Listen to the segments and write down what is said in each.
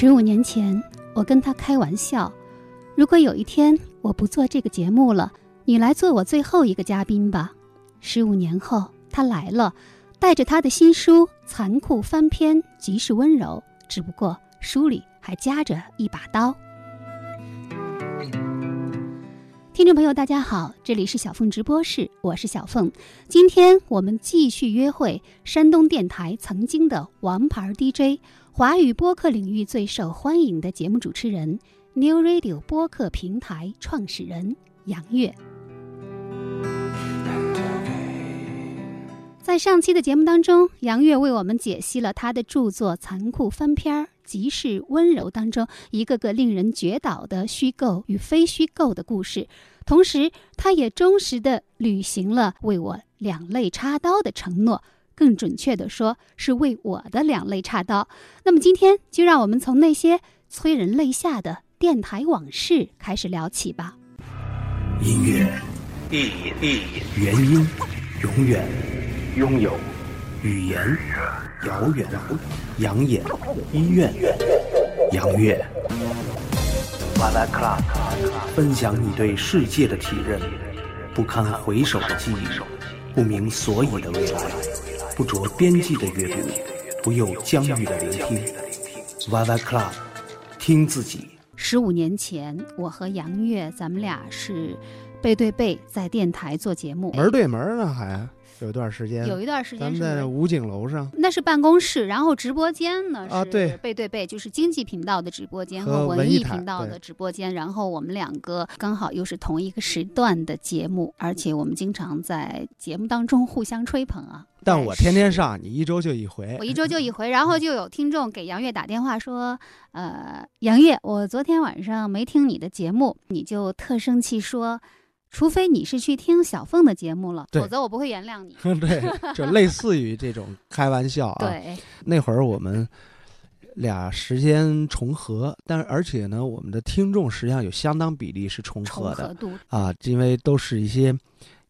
十五年前，我跟他开玩笑，如果有一天我不做这个节目了，你来做我最后一个嘉宾吧。十五年后，他来了，带着他的新书《残酷翻篇，即是温柔》，只不过书里还夹着一把刀。听众朋友，大家好，这里是小凤直播室，我是小凤。今天我们继续约会山东电台曾经的王牌 DJ。华语播客领域最受欢迎的节目主持人，New Radio 播客平台创始人杨越。在上期的节目当中，杨越为我们解析了他的著作《残酷翻篇儿即是温柔》当中一个个令人绝倒的虚构与非虚构的故事，同时他也忠实的履行了为我两肋插刀的承诺。更准确的说，是为我的两肋插刀。那么今天就让我们从那些催人泪下的电台往事开始聊起吧。音乐，意义，原因，永远，拥有，语言，遥远，养眼，医院，杨月，分享你对世界的体认，不堪回首的记忆，不明所以的未来。不着边际的阅读，不有疆域的聆听。Y Y Club，听自己。十五年前，我和杨月，咱们俩是背对背在电台做节目，门对门呢，还。有一段时间，有一段时间，咱们在武警楼上，那是办公室，然后直播间呢啊，对，背对背，就是经济频道的直播间和文艺频道的直播间，然后我们两个刚好又是同一个时段的节目，而且我们经常在节目当中互相吹捧啊。但我天天上，你一周就一回，我一周就一回，然后就有听众给杨月打电话说，呃，杨月，我昨天晚上没听你的节目，你就特生气说。除非你是去听小凤的节目了，否则我不会原谅你。对，就类似于这种开玩笑啊。对，那会儿我们俩时间重合，但是而且呢，我们的听众实际上有相当比例是重合的啊，因为都是一些。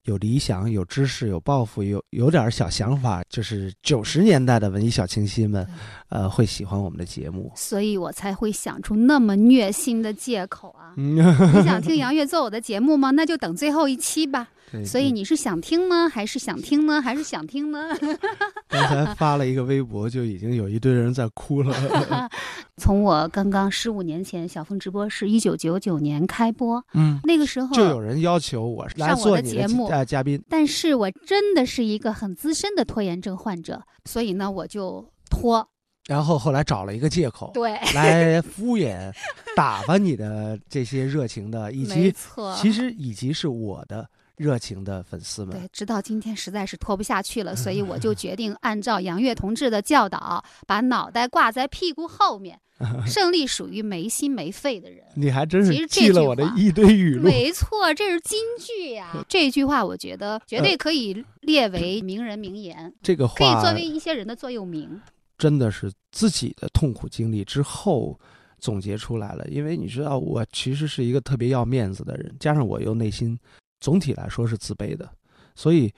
有理想，有知识，有抱负，有有点小想法，就是九十年代的文艺小清新们，呃，会喜欢我们的节目，所以我才会想出那么虐心的借口啊！你想听杨越做我的节目吗？那就等最后一期吧。所以你是想听呢，还是想听呢，还是想听呢？刚才发了一个微博，就已经有一堆人在哭了。从我刚刚十五年前小凤直播是一九九九年开播，嗯，那个时候就有人要求我来做的节目嘉宾，但是我真的是一个很资深的拖延症患者，所以呢，我就拖。然后后来找了一个借口，对，来敷衍、打发你的这些热情的，以及其实以及是我的。热情的粉丝们，对，直到今天实在是拖不下去了，所以我就 决定按照杨越同志的教导，把脑袋挂在屁股后面。胜利属于没心没肺的人。你还真是记了我的一堆语录。没错，这是金句呀！这句话我觉得绝对可以列为名人名言。这个话可以作为一些人的座右铭。真的是自己的痛苦经历之后总结出来了，因为你知道，我其实是一个特别要面子的人，加上我又内心。总体来说是自卑的，所以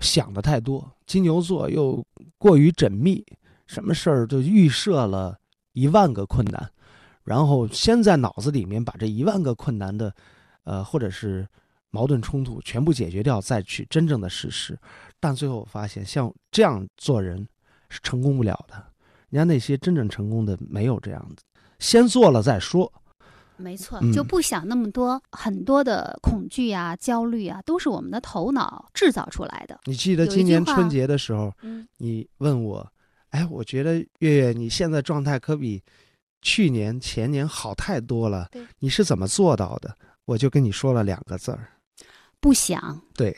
想的太多。金牛座又过于缜密，什么事儿就预设了一万个困难，然后先在脑子里面把这一万个困难的，呃，或者是矛盾冲突全部解决掉，再去真正的实施。但最后发现，像这样做人是成功不了的。人家那些真正成功的没有这样子，先做了再说。没错，就不想那么多，很多的恐惧啊、焦虑啊，都是我们的头脑制造出来的。你记得今年春节的时候，你问我，哎，我觉得月月你现在状态可比去年、前年好太多了。你是怎么做到的？我就跟你说了两个字儿：不想。对，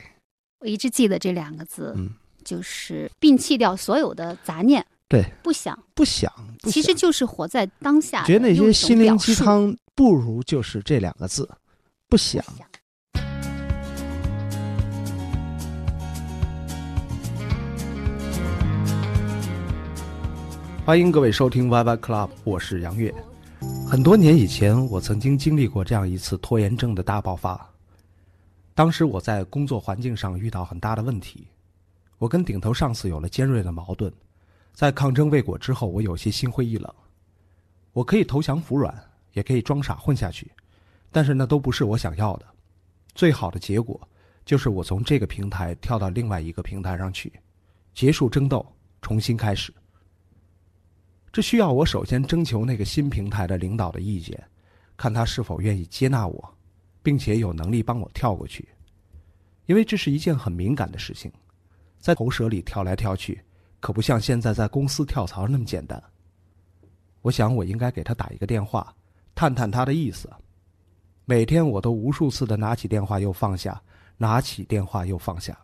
我一直记得这两个字，嗯，就是摒弃掉所有的杂念。对，不想，不想，不想其实就是活在当下的，觉得那些心灵鸡汤不如就是这两个字，不想。不想欢迎各位收听 YY Club，我是杨越。很多年以前，我曾经经历过这样一次拖延症的大爆发。当时我在工作环境上遇到很大的问题，我跟顶头上司有了尖锐的矛盾。在抗争未果之后，我有些心灰意冷。我可以投降服软，也可以装傻混下去，但是那都不是我想要的。最好的结果就是我从这个平台跳到另外一个平台上去，结束争斗，重新开始。这需要我首先征求那个新平台的领导的意见，看他是否愿意接纳我，并且有能力帮我跳过去。因为这是一件很敏感的事情，在头蛇里跳来跳去，可不像现在在公司跳槽那么简单。我想我应该给他打一个电话，探探他的意思。每天我都无数次的拿起电话又放下，拿起电话又放下。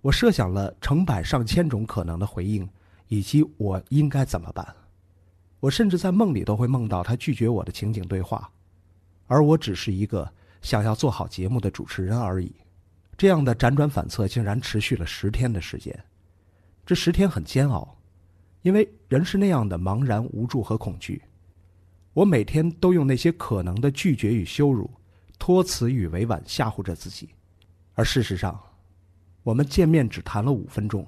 我设想了成百上千种可能的回应。以及我应该怎么办？我甚至在梦里都会梦到他拒绝我的情景对话，而我只是一个想要做好节目的主持人而已。这样的辗转反侧竟然持续了十天的时间，这十天很煎熬，因为人是那样的茫然无助和恐惧。我每天都用那些可能的拒绝与羞辱、托辞与委婉吓唬着自己，而事实上，我们见面只谈了五分钟。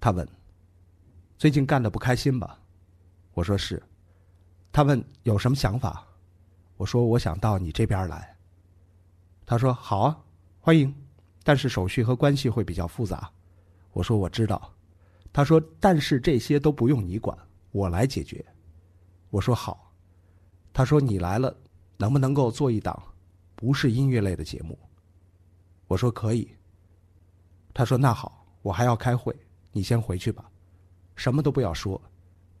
他问。最近干的不开心吧？我说是。他问有什么想法？我说我想到你这边来。他说好啊，欢迎，但是手续和关系会比较复杂。我说我知道。他说但是这些都不用你管，我来解决。我说好。他说你来了，能不能够做一档不是音乐类的节目？我说可以。他说那好，我还要开会，你先回去吧。什么都不要说，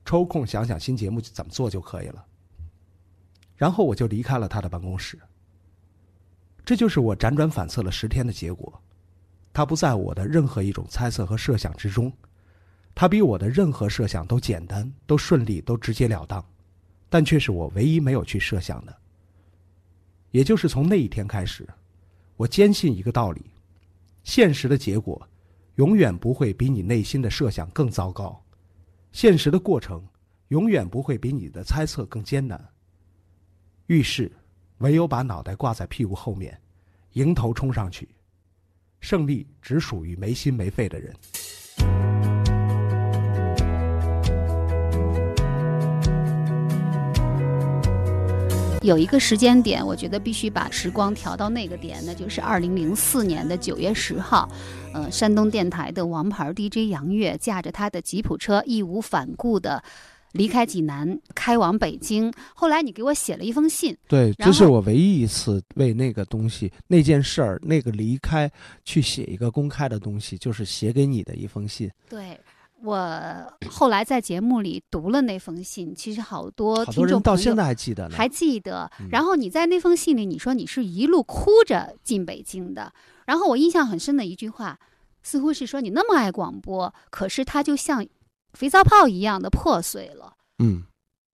抽空想想新节目怎么做就可以了。然后我就离开了他的办公室。这就是我辗转反侧了十天的结果。他不在我的任何一种猜测和设想之中，他比我的任何设想都简单、都顺利、都直截了当，但却是我唯一没有去设想的。也就是从那一天开始，我坚信一个道理：现实的结果。永远不会比你内心的设想更糟糕，现实的过程永远不会比你的猜测更艰难。遇事，唯有把脑袋挂在屁股后面，迎头冲上去。胜利只属于没心没肺的人。有一个时间点，我觉得必须把时光调到那个点，那就是二零零四年的九月十号，呃，山东电台的王牌 DJ 杨越驾着他的吉普车义无反顾的离开济南，开往北京。后来你给我写了一封信，对，这是我唯一一次为那个东西、那件事儿、那个离开去写一个公开的东西，就是写给你的一封信。对。我后来在节目里读了那封信，其实好多听众到现在还记得呢。还记得嗯。然后你在那封信里，你说你是一路哭着进北京的。然后我印象很深的一句话，似乎是说你那么爱广播，可是它就像肥皂泡一样的破碎了。嗯，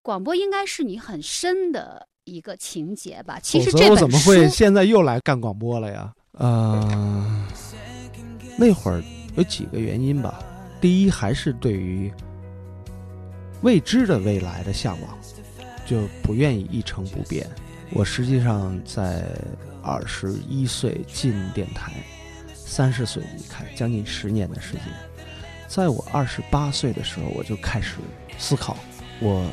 广播应该是你很深的一个情节吧？其实这我怎么会现在又来干广播了呀？呃，那会儿有几个原因吧。第一，还是对于未知的未来的向往，就不愿意一成不变。我实际上在二十一岁进电台，三十岁离开，将近十年的时间。在我二十八岁的时候，我就开始思考，我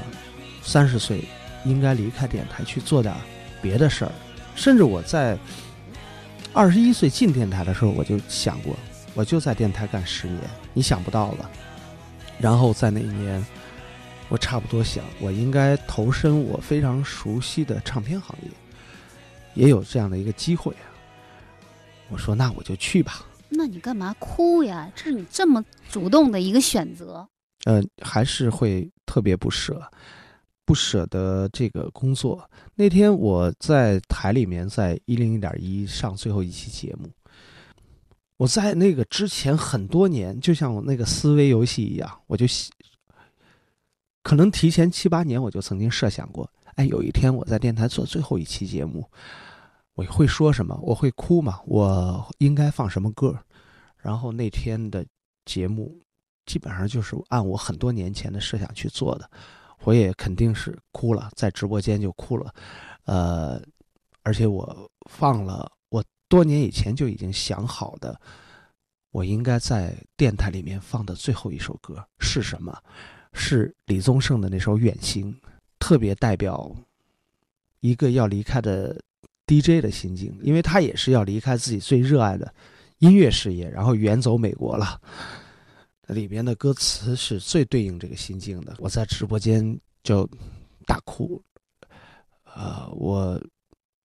三十岁应该离开电台去做点别的事儿。甚至我在二十一岁进电台的时候，我就想过，我就在电台干十年，你想不到了。然后在那一年，我差不多想，我应该投身我非常熟悉的唱片行业，也有这样的一个机会啊。我说那我就去吧。那你干嘛哭呀？这是你这么主动的一个选择。呃，还是会特别不舍，不舍得这个工作。那天我在台里面，在一零一点一上最后一期节目，我在那个之前很多年，就像我那个思维游戏一样，我就可能提前七八年我就曾经设想过，哎，有一天我在电台做最后一期节目，我会说什么？我会哭吗？我应该放什么歌？然后那天的节目基本上就是按我很多年前的设想去做的，我也肯定是哭了，在直播间就哭了，呃，而且我放了我。多年以前就已经想好的，我应该在电台里面放的最后一首歌是什么？是李宗盛的那首《远行》，特别代表一个要离开的 DJ 的心境，因为他也是要离开自己最热爱的音乐事业，然后远走美国了。里边的歌词是最对应这个心境的。我在直播间就大哭，呃，我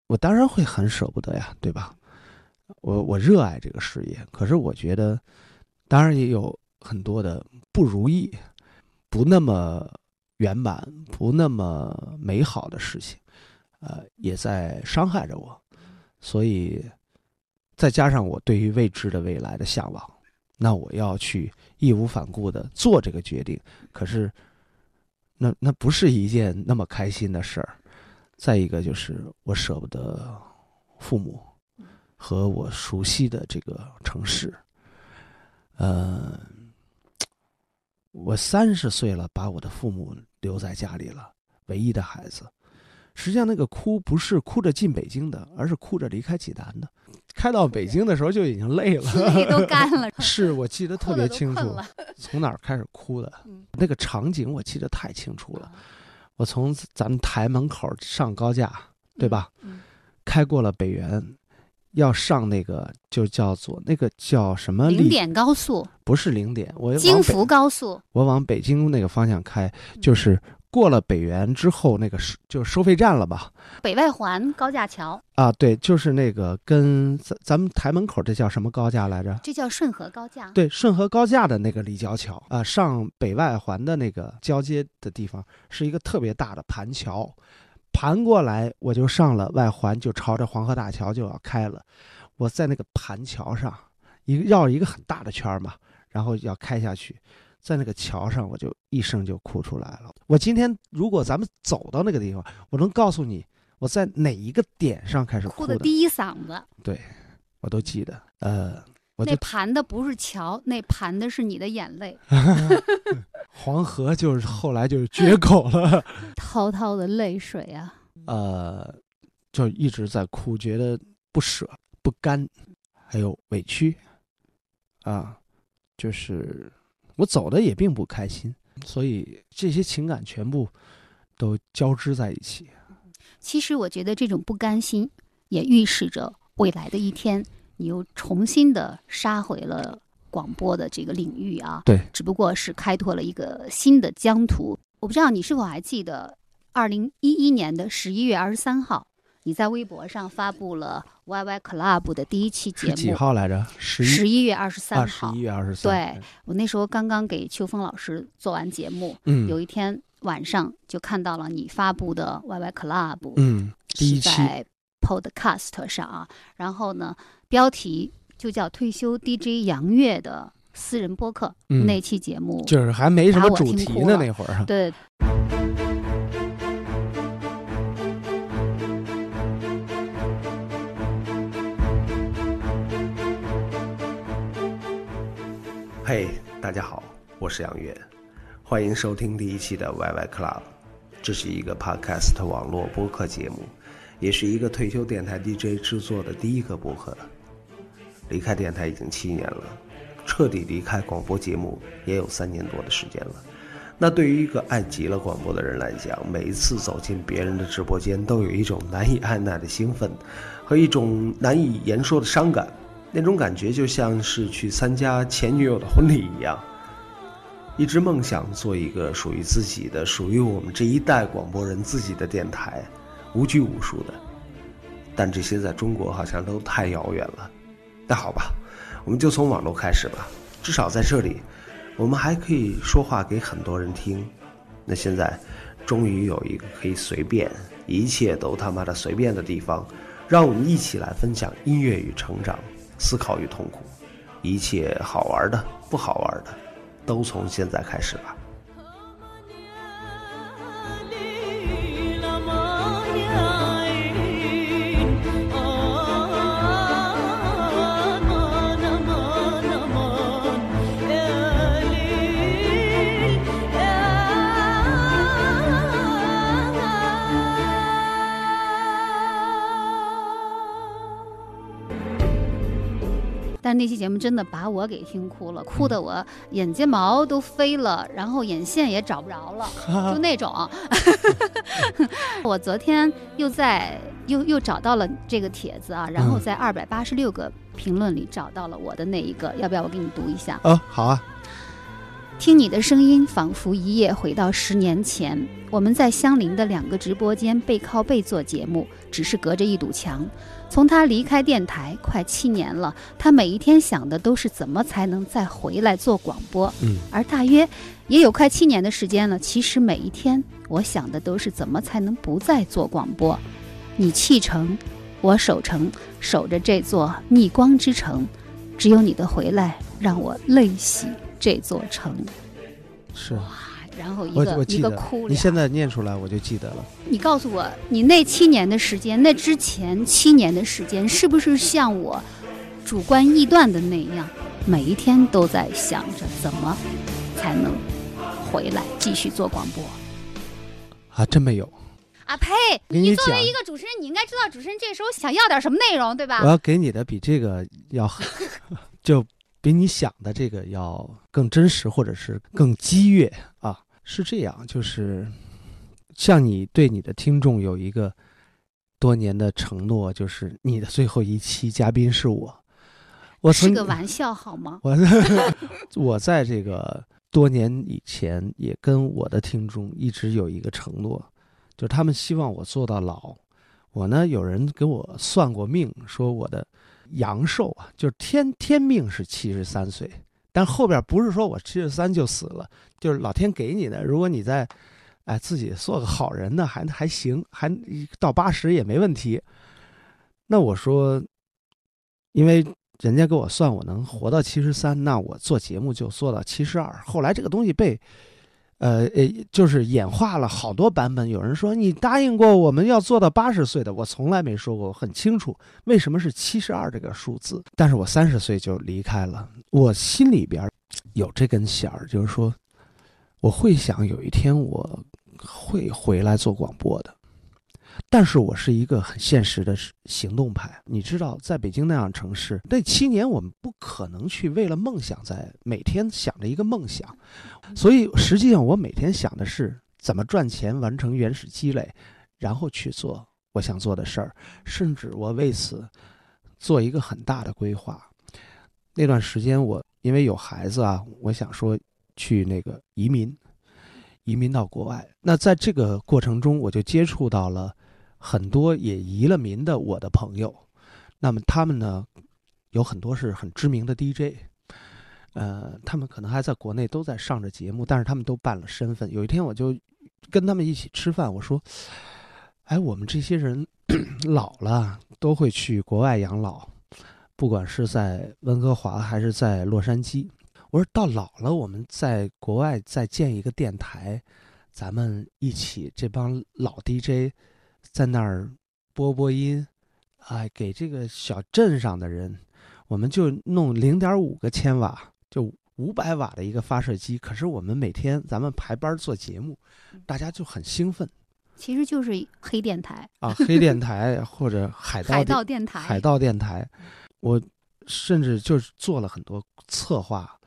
我当然会很舍不得呀，对吧？我我热爱这个事业，可是我觉得，当然也有很多的不如意，不那么圆满，不那么美好的事情，呃，也在伤害着我。所以，再加上我对于未知的未来的向往，那我要去义无反顾的做这个决定。可是，那那不是一件那么开心的事儿。再一个就是我舍不得父母。和我熟悉的这个城市，呃，我三十岁了，把我的父母留在家里了，唯一的孩子。实际上，那个哭不是哭着进北京的，而是哭着离开济南的。开到北京的时候就已经累了，泪都干了。是我记得特别清楚，从哪儿开始哭的？那个场景我记得太清楚了。我从咱们台门口上高架，对吧？开过了北园。要上那个就叫做那个叫什么？零点高速不是零点，我京福高速。我往北京那个方向开，就是过了北园之后，那个收就是收费站了吧？北外环高架桥啊，对，就是那个跟咱咱们台门口这叫什么高架来着？这叫顺河高架。对，顺河高架的那个立交桥啊，上北外环的那个交接的地方是一个特别大的盘桥。盘过来，我就上了外环，就朝着黄河大桥就要开了。我在那个盘桥上，一个绕一个很大的圈嘛，然后要开下去，在那个桥上，我就一声就哭出来了。我今天如果咱们走到那个地方，我能告诉你我在哪一个点上开始哭的第一嗓子。对，我都记得。呃，那盘的不是桥，那盘的是你的眼泪。黄河就是后来就是决口了，滔滔的泪水啊！呃，就一直在哭，觉得不舍、不甘，还有委屈，啊，就是我走的也并不开心，所以这些情感全部都交织在一起。其实我觉得这种不甘心，也预示着未来的一天，你又重新的杀回了。广播的这个领域啊，对，只不过是开拓了一个新的疆土。我不知道你是否还记得，二零一一年的十一月二十三号，你在微博上发布了 YY Club 的第一期节目，几号来着？十十一月二十三号。十一月二十三。对我那时候刚刚给秋风老师做完节目，嗯，有一天晚上就看到了你发布的 YY Club，嗯，第一期在 Podcast 上啊，然后呢，标题。就叫退休 DJ 杨月的私人播客那期节目，就是还没什么主题呢那会儿。对。嘿，大家好，我是杨月，欢迎收听第一期的 YY Club。这是一个 Podcast 网络播客节目，也是一个退休电台 DJ 制作的第一个播客。离开电台已经七年了，彻底离开广播节目也有三年多的时间了。那对于一个爱极了广播的人来讲，每一次走进别人的直播间，都有一种难以按捺的兴奋，和一种难以言说的伤感。那种感觉就像是去参加前女友的婚礼一样。一直梦想做一个属于自己的、属于我们这一代广播人自己的电台，无拘无束的。但这些在中国好像都太遥远了。那好吧，我们就从网络开始吧。至少在这里，我们还可以说话给很多人听。那现在，终于有一个可以随便，一切都他妈的随便的地方，让我们一起来分享音乐与成长，思考与痛苦。一切好玩的、不好玩的，都从现在开始吧。但那期节目真的把我给听哭了，哭的我眼睫毛都飞了，然后眼线也找不着了，就那种。我昨天又在又又找到了这个帖子啊，然后在二百八十六个评论里找到了我的那一个，要不要我给你读一下？哦，好啊。听你的声音，仿佛一夜回到十年前，我们在相邻的两个直播间背靠背做节目，只是隔着一堵墙。从他离开电台快七年了，他每一天想的都是怎么才能再回来做广播。嗯，而大约也有快七年的时间了，其实每一天我想的都是怎么才能不再做广播。你弃城，我守城，守着这座逆光之城，只有你的回来让我泪洗。这座城是哇，然后一个一个哭，你现在念出来我就记得了。你告诉我，你那七年的时间，那之前七年的时间，是不是像我主观臆断的那样，每一天都在想着怎么才能回来继续做广播？啊，真没有。啊呸！给你作为一个主持人，你应该知道主持人这时候想要点什么内容，对吧我？要给你的比这个要 就比你想的这个要更真实，或者是更激越啊。是这样，就是像你对你的听众有一个多年的承诺，就是你的最后一期嘉宾是我。我是个玩笑好吗？我我在这个多年以前也跟我的听众一直有一个承诺，就是他们希望我做到老。我呢，有人给我算过命，说我的阳寿啊，就是天天命是七十三岁，但后边不是说我七十三就死了，就是老天给你的。如果你在，哎，自己做个好人呢，还还行，还到八十也没问题。那我说，因为人家给我算我能活到七十三，那我做节目就做到七十二。后来这个东西被，呃呃，就是演化了好多版本。有人说你答应过我们要做到八十岁的，我从来没说过，我很清楚为什么是七十二这个数字。但是我三十岁就离开了，我心里边有这根弦儿，就是说我会想有一天我会回来做广播的。但是我是一个很现实的行动派，你知道，在北京那样城市，那七年我们不可能去为了梦想在每天想着一个梦想，所以实际上我每天想的是怎么赚钱，完成原始积累，然后去做我想做的事儿，甚至我为此做一个很大的规划。那段时间我因为有孩子啊，我想说去那个移民，移民到国外。那在这个过程中，我就接触到了。很多也移了民的我的朋友，那么他们呢，有很多是很知名的 DJ，呃，他们可能还在国内都在上着节目，但是他们都办了身份。有一天我就跟他们一起吃饭，我说：“哎，我们这些人 老了都会去国外养老，不管是在温哥华还是在洛杉矶。我说到老了，我们在国外再建一个电台，咱们一起这帮老 DJ。”在那儿播播音，哎，给这个小镇上的人，我们就弄零点五个千瓦，就五百瓦的一个发射机。可是我们每天咱们排班做节目，大家就很兴奋。其实就是黑电台啊，黑电台或者海盗海盗电台，海盗电台。我甚至就是做了很多策划，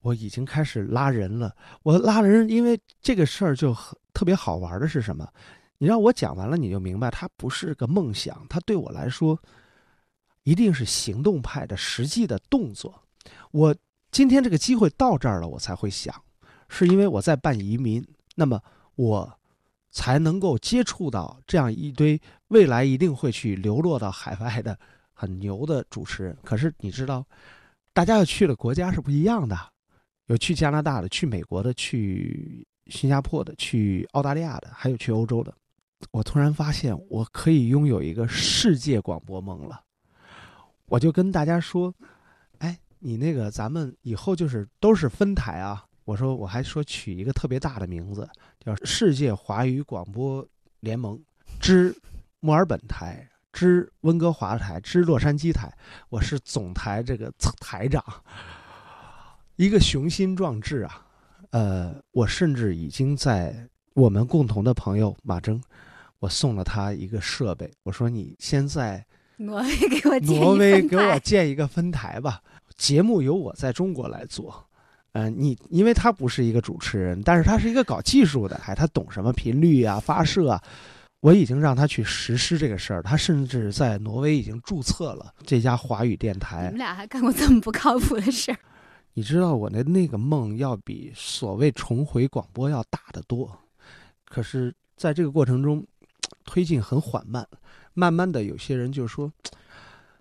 我已经开始拉人了。我拉人，因为这个事儿就很特别好玩的是什么？你让我讲完了，你就明白，它不是个梦想，它对我来说，一定是行动派的实际的动作。我今天这个机会到这儿了，我才会想，是因为我在办移民，那么我才能够接触到这样一堆未来一定会去流落到海外的很牛的主持人。可是你知道，大家要去的国家是不一样的，有去加拿大的，去美国的，去新加坡的，去澳大利亚的，还有去欧洲的。我突然发现，我可以拥有一个世界广播梦了。我就跟大家说：“哎，你那个咱们以后就是都是分台啊。我说我还说取一个特别大的名字，叫世界华语广播联盟之墨尔本台之温哥华台之洛杉矶台，我是总台这个台长，一个雄心壮志啊。呃，我甚至已经在我们共同的朋友马征，我送了他一个设备，我说你先在挪威给我建一挪威给我建一个分台吧，节目由我在中国来做。嗯、你因为他不是一个主持人，但是他是一个搞技术的，还他懂什么频率啊、发射啊。我已经让他去实施这个事儿，他甚至在挪威已经注册了这家华语电台你台们。俩还干过这么不靠谱的事儿？你知道我的那个梦要比所谓重回广播要大得多，可是在这个过程中，推进很缓慢。慢慢的，有些人就说，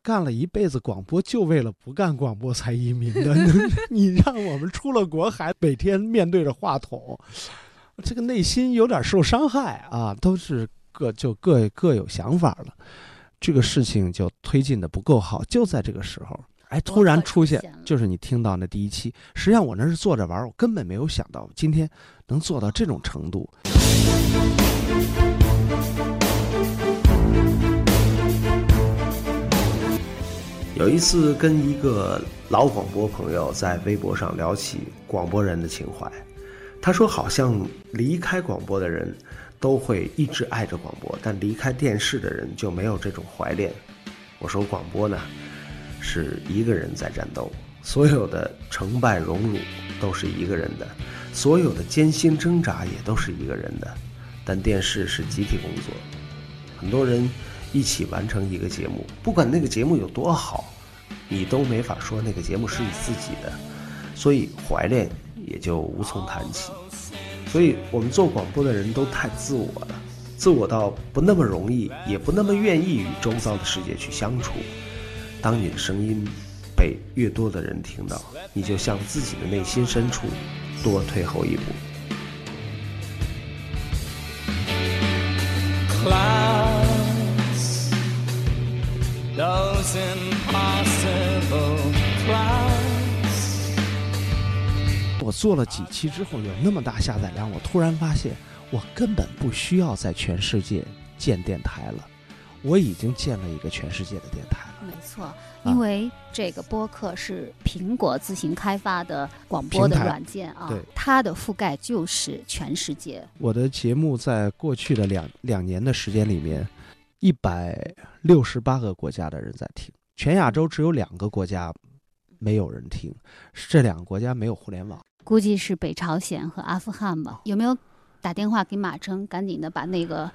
干了一辈子广播，就为了不干广播才移民的。你让我们出了国还每天面对着话筒，这个内心有点受伤害啊，都是各就各各有想法了。这个事情就推进的不够好，就在这个时候，哎，突然出现就是你听到那第一期。实际上我那是坐着玩，我根本没有想到今天能做到这种程度。有一次跟一个老广播朋友在微博上聊起广播人的情怀，他说好像离开广播的人都会一直爱着广播，但离开电视的人就没有这种怀恋。我说广播呢，是一个人在战斗，所有的成败荣辱都是一个人的，所有的艰辛挣扎也都是一个人的，但电视是集体工作，很多人一起完成一个节目，不管那个节目有多好，你都没法说那个节目是你自己的，所以怀恋也就无从谈起。所以我们做广播的人都太自我了，自我到不那么容易，也不那么愿意与周遭的世界去相处。当你的声音被越多的人听到，你就向自己的内心深处多退后一步。Clouds, those impossible clouds. 我做了几期之后有那么大下载量，我突然发现我根本不需要在全世界建电台了，我已经建了一个全世界的电台了。没错，因为这个播客是苹果自行开发的广播的软件啊对，它的覆盖就是全世界。我的节目在过去的两两年的时间里面，一百六十八个国家的人在听，全亚洲只有两个国家没有人听，是这两个国家没有互联网。估计是北朝鲜和阿富汗吧？有没有打电话给马征，赶紧的把那个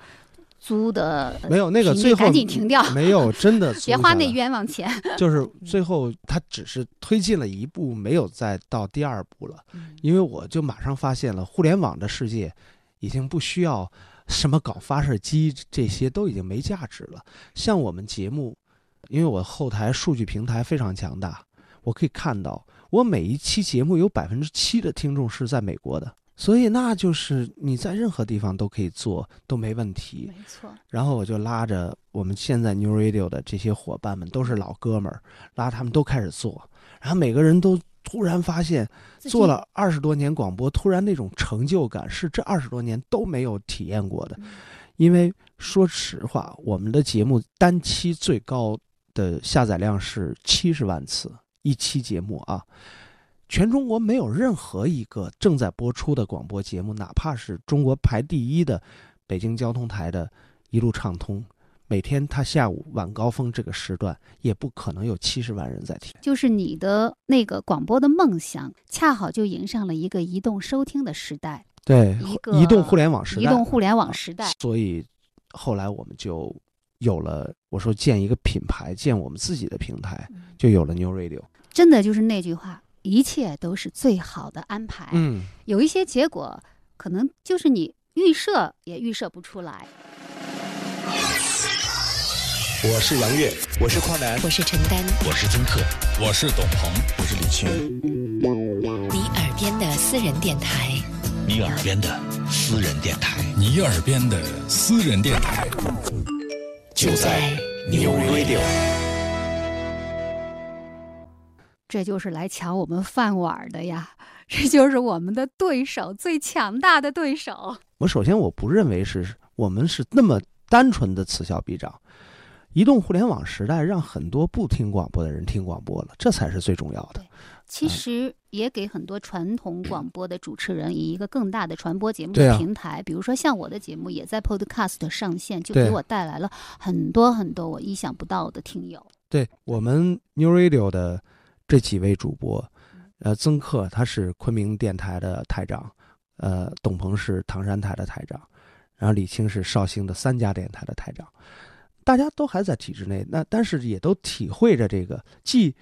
租的呃没有那个最后赶紧停掉，没有真的 别花那冤枉钱。就是最后他只是推进了一步，没有再到第二步了。因为我就马上发现了，互联网的世界已经不需要什么搞发射机，这些都已经没价值了。像我们节目，因为我后台数据平台非常强大，我可以看到我每一期节目有百分之七的听众是在美国的，所以那就是你在任何地方都可以做，都没问题。没错，然后我就拉着我们现在 New Radio 的这些伙伴们，都是老哥们儿，拉他们都开始做，然后每个人都突然发现，做了二十多年广播，突然那种成就感是这二十多年都没有体验过的。因为说实话，我们的节目单期最高的下载量是七十万次一期节目啊，全中国没有任何一个正在播出的广播节目，哪怕是中国排第一的北京交通台的《一路畅通》，每天他下午晚高峰这个时段，也不可能有七十万人在听。就是你的那个广播的梦想，恰好就迎上了一个移动收听的时代，对一个移动互联网时代，移动互联网时代。所以后来我们就有了，我说建一个品牌，建我们自己的平台，就有了 New Radio。真的就是那句话，一切都是最好的安排。嗯，有一些结果，可能就是你预设也预设不出来。我是杨越，我是匡南，我是陈丹，我是金克，我是董鹏，我是李青。你耳边的私人电台，你耳边的私人电台，你耳边的私人电台，就在 New Radio。这就是来抢我们饭碗的呀！这就是我们的对手，最强大的对手。我首先我不认为是我们是那么单纯的此消彼长。移动互联网时代让很多不听广播的人听广播了，这才是最重要的。其实也给很多传统广播的主持人以一个更大的传播节目的平台，比如说像我的节目也在 Podcast 上线，就给我带来了很多很多我意想不到的听友。对我们 New Radio 的这几位主播，呃，曾克他是昆明电台的台长，呃，董鹏是唐山台的台长，然后李青是绍兴的三家电台的台长，大家都还在体制内，那但是也都体会着这个既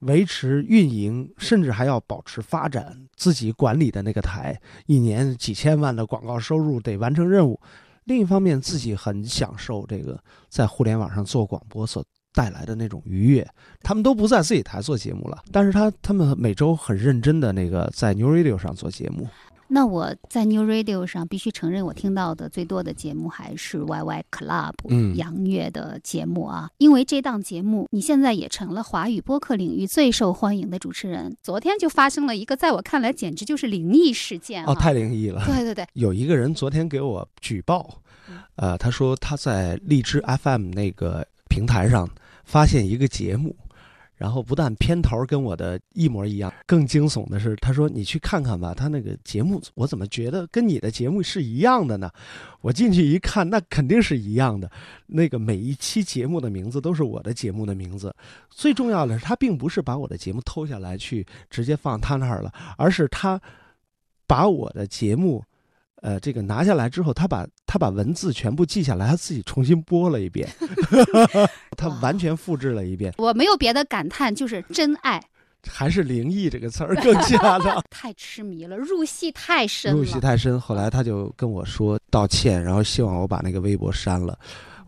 维持运营，甚至还要保持发展自己管理的那个台，一年几千万的广告收入得完成任务。另一方面，自己很享受这个在互联网上做广播所带来的那种愉悦。他们都不在自己台做节目了，但是他他们每周很认真的那个在 New Radio 上做节目。那我在 New Radio 上必须承认，我听到的最多的节目还是 YY Club 嗯杨乐的节目啊，因为这档节目你现在也成了华语播客领域最受欢迎的主持人。昨天就发生了一个在我看来简直就是灵异事件啊！哦，太灵异了。对对对，有一个人昨天给我举报，呃，他说他在荔枝 FM 那个平台上发现一个节目，然后不但片头跟我的一模一样，更惊悚的是，他说你去看看吧，他那个节目我怎么觉得跟你的节目是一样的呢？我进去一看，那肯定是一样的，那个每一期节目的名字都是我的节目的名字。最重要的是，他并不是把我的节目偷下来去直接放他那儿了，而是他把我的节目。呃，这个拿下来之后，他把他把文字全部记下来，他自己重新播了一遍，他完全复制了一遍，我没有别的感叹，就是真爱，还是“灵异”这个词儿更加的 太痴迷了，入戏太深了。入戏太深。后来他就跟我说道歉，然后希望我把那个微博删了。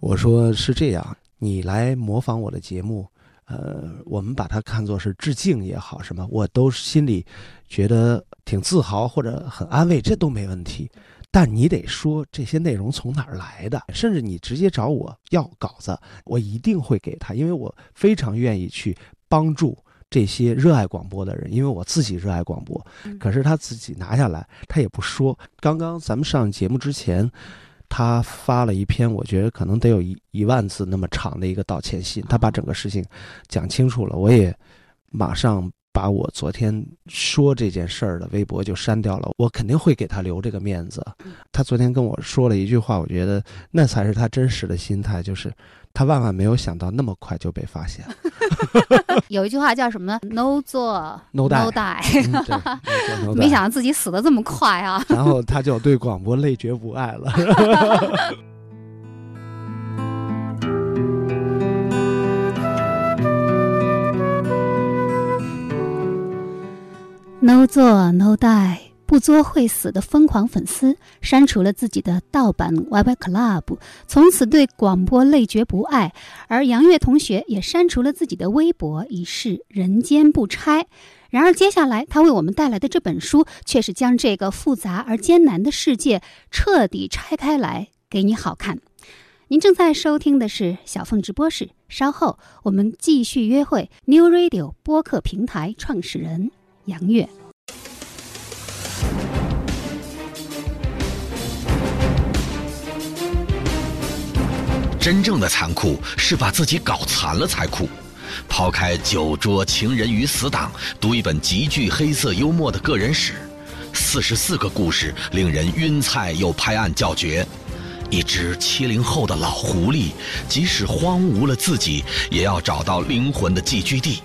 我说是这样，你来模仿我的节目，呃，我们把它看作是致敬也好，什么我都心里觉得挺自豪或者很安慰，这都没问题。但你得说这些内容从哪儿来的，甚至你直接找我要稿子，我一定会给他，因为我非常愿意去帮助这些热爱广播的人，因为我自己热爱广播。可是他自己拿下来，他也不说。刚刚咱们上节目之前，他发了一篇，我觉得可能得有一一万字那么长的一个道歉信，他把整个事情讲清楚了。我也马上把我昨天说这件事儿的微博就删掉了，我肯定会给他留这个面子。他昨天跟我说了一句话，我觉得那才是他真实的心态，就是他万万没有想到那么快就被发现。有一句话叫什么？No 做 No die die，嗯对没错，no die 没想到自己死的这么快啊！然后他就对广播累觉不爱了。No 做 No die，不作会死的疯狂粉丝删除了自己的盗版 YY Club，从此对广播累觉不爱。而杨越同学也删除了自己的微博，以示人间不拆。然而，接下来他为我们带来的这本书，却是将这个复杂而艰难的世界彻底拆开来，给你好看。您正在收听的是小凤直播室，稍后我们继续约会 New Radio 播客平台创始人杨越。真正的残酷是把自己搞残了才酷。抛开酒桌情人与死党，读一本极具黑色幽默的个人史，四十四个故事令人晕菜又拍案叫绝。一只七零后的老狐狸，即使荒芜了自己，也要找到灵魂的寄居地。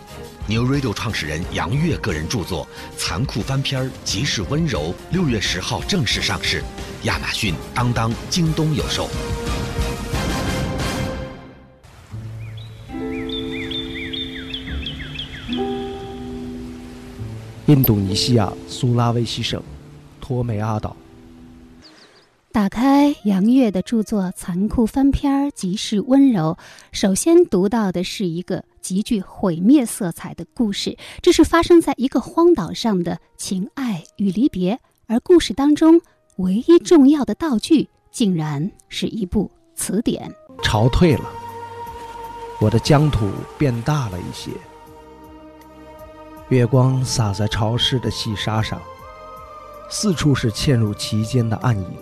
New Radio 创始人杨越个人著作《残酷翻篇儿即是温柔》，六月十号正式上市，亚马逊、当当、京东有售。印度尼西亚苏拉威西省托梅阿岛，打开杨越的著作《残酷翻篇儿即是温柔》，首先读到的是一个极具毁灭色彩的故事。这是发生在一个荒岛上的情爱与离别，而故事当中唯一重要的道具，竟然是一部词典。潮退了，我的疆土变大了一些。月光洒在潮湿的细沙上，四处是嵌入其间的暗影。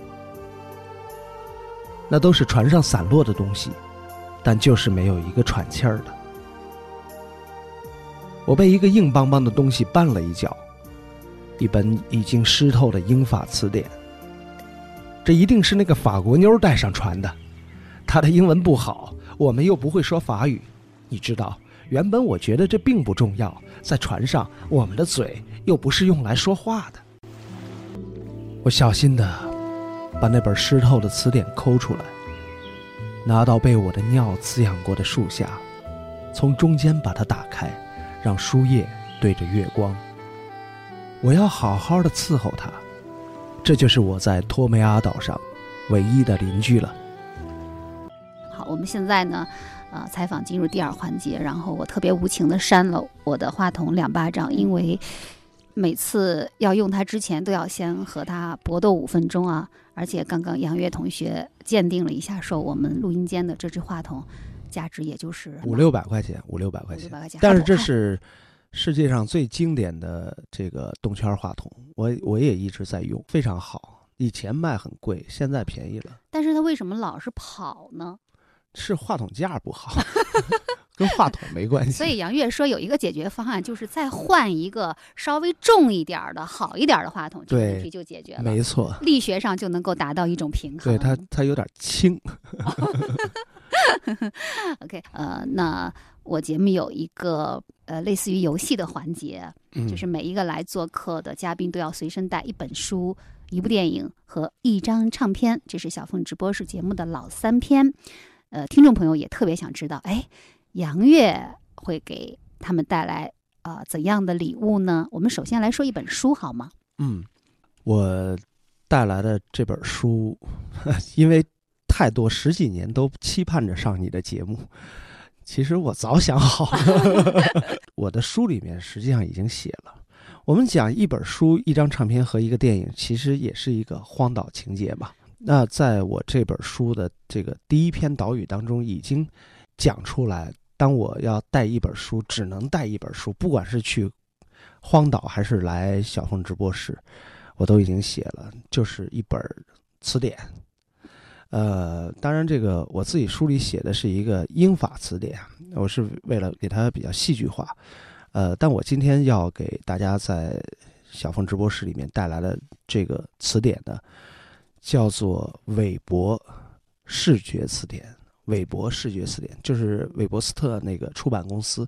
那都是船上散落的东西，但就是没有一个喘气儿的。我被一个硬邦邦的东西绊了一脚，一本已经湿透的英法词典。这一定是那个法国妞带上船的，她的英文不好，我们又不会说法语。你知道，原本我觉得这并不重要，在船上，我们的嘴又不是用来说话的。我小心的把那本湿透的词典抠出来，拿到被我的尿滋养过的树下，从中间把它打开。让书页对着月光。我要好好的伺候它，这就是我在托梅阿岛上唯一的邻居了。好，我们现在呢，呃，采访进入第二环节，然后我特别无情的扇了我的话筒两巴掌，因为每次要用它之前都要先和它搏斗五分钟啊！而且刚刚杨月同学鉴定了一下，说我们录音间的这支话筒。价值也就是五六百块钱，五六百块钱。但是这是世界上最经典的这个动圈话筒，我我也一直在用，非常好。以前卖很贵，现在便宜了。但是它为什么老是跑呢？是话筒架不好，跟话筒没关系。所以杨月说有一个解决方案，就是再换一个稍微重一点的、好一点的话筒，这个问题就解决了。没错，力学上就能够达到一种平衡。对它，它有点轻。OK，呃，那我节目有一个呃类似于游戏的环节，就是每一个来做客的嘉宾都要随身带一本书、一部电影和一张唱片。这是小凤直播室节目的老三篇。呃，听众朋友也特别想知道，哎，杨月会给他们带来呃怎样的礼物呢？我们首先来说一本书好吗？嗯，我带来的这本书，因为。太多十几年都期盼着上你的节目，其实我早想好了。我的书里面实际上已经写了，我们讲一本书、一张唱片和一个电影，其实也是一个荒岛情节嘛。那在我这本书的这个第一篇导语当中，已经讲出来，当我要带一本书，只能带一本书，不管是去荒岛还是来小凤直播室，我都已经写了，就是一本词典。呃，当然，这个我自己书里写的是一个英法词典，我是为了给它比较戏剧化。呃，但我今天要给大家在小峰直播室里面带来的这个词典呢，叫做韦伯视觉词典。韦伯视觉词典就是韦伯斯特那个出版公司，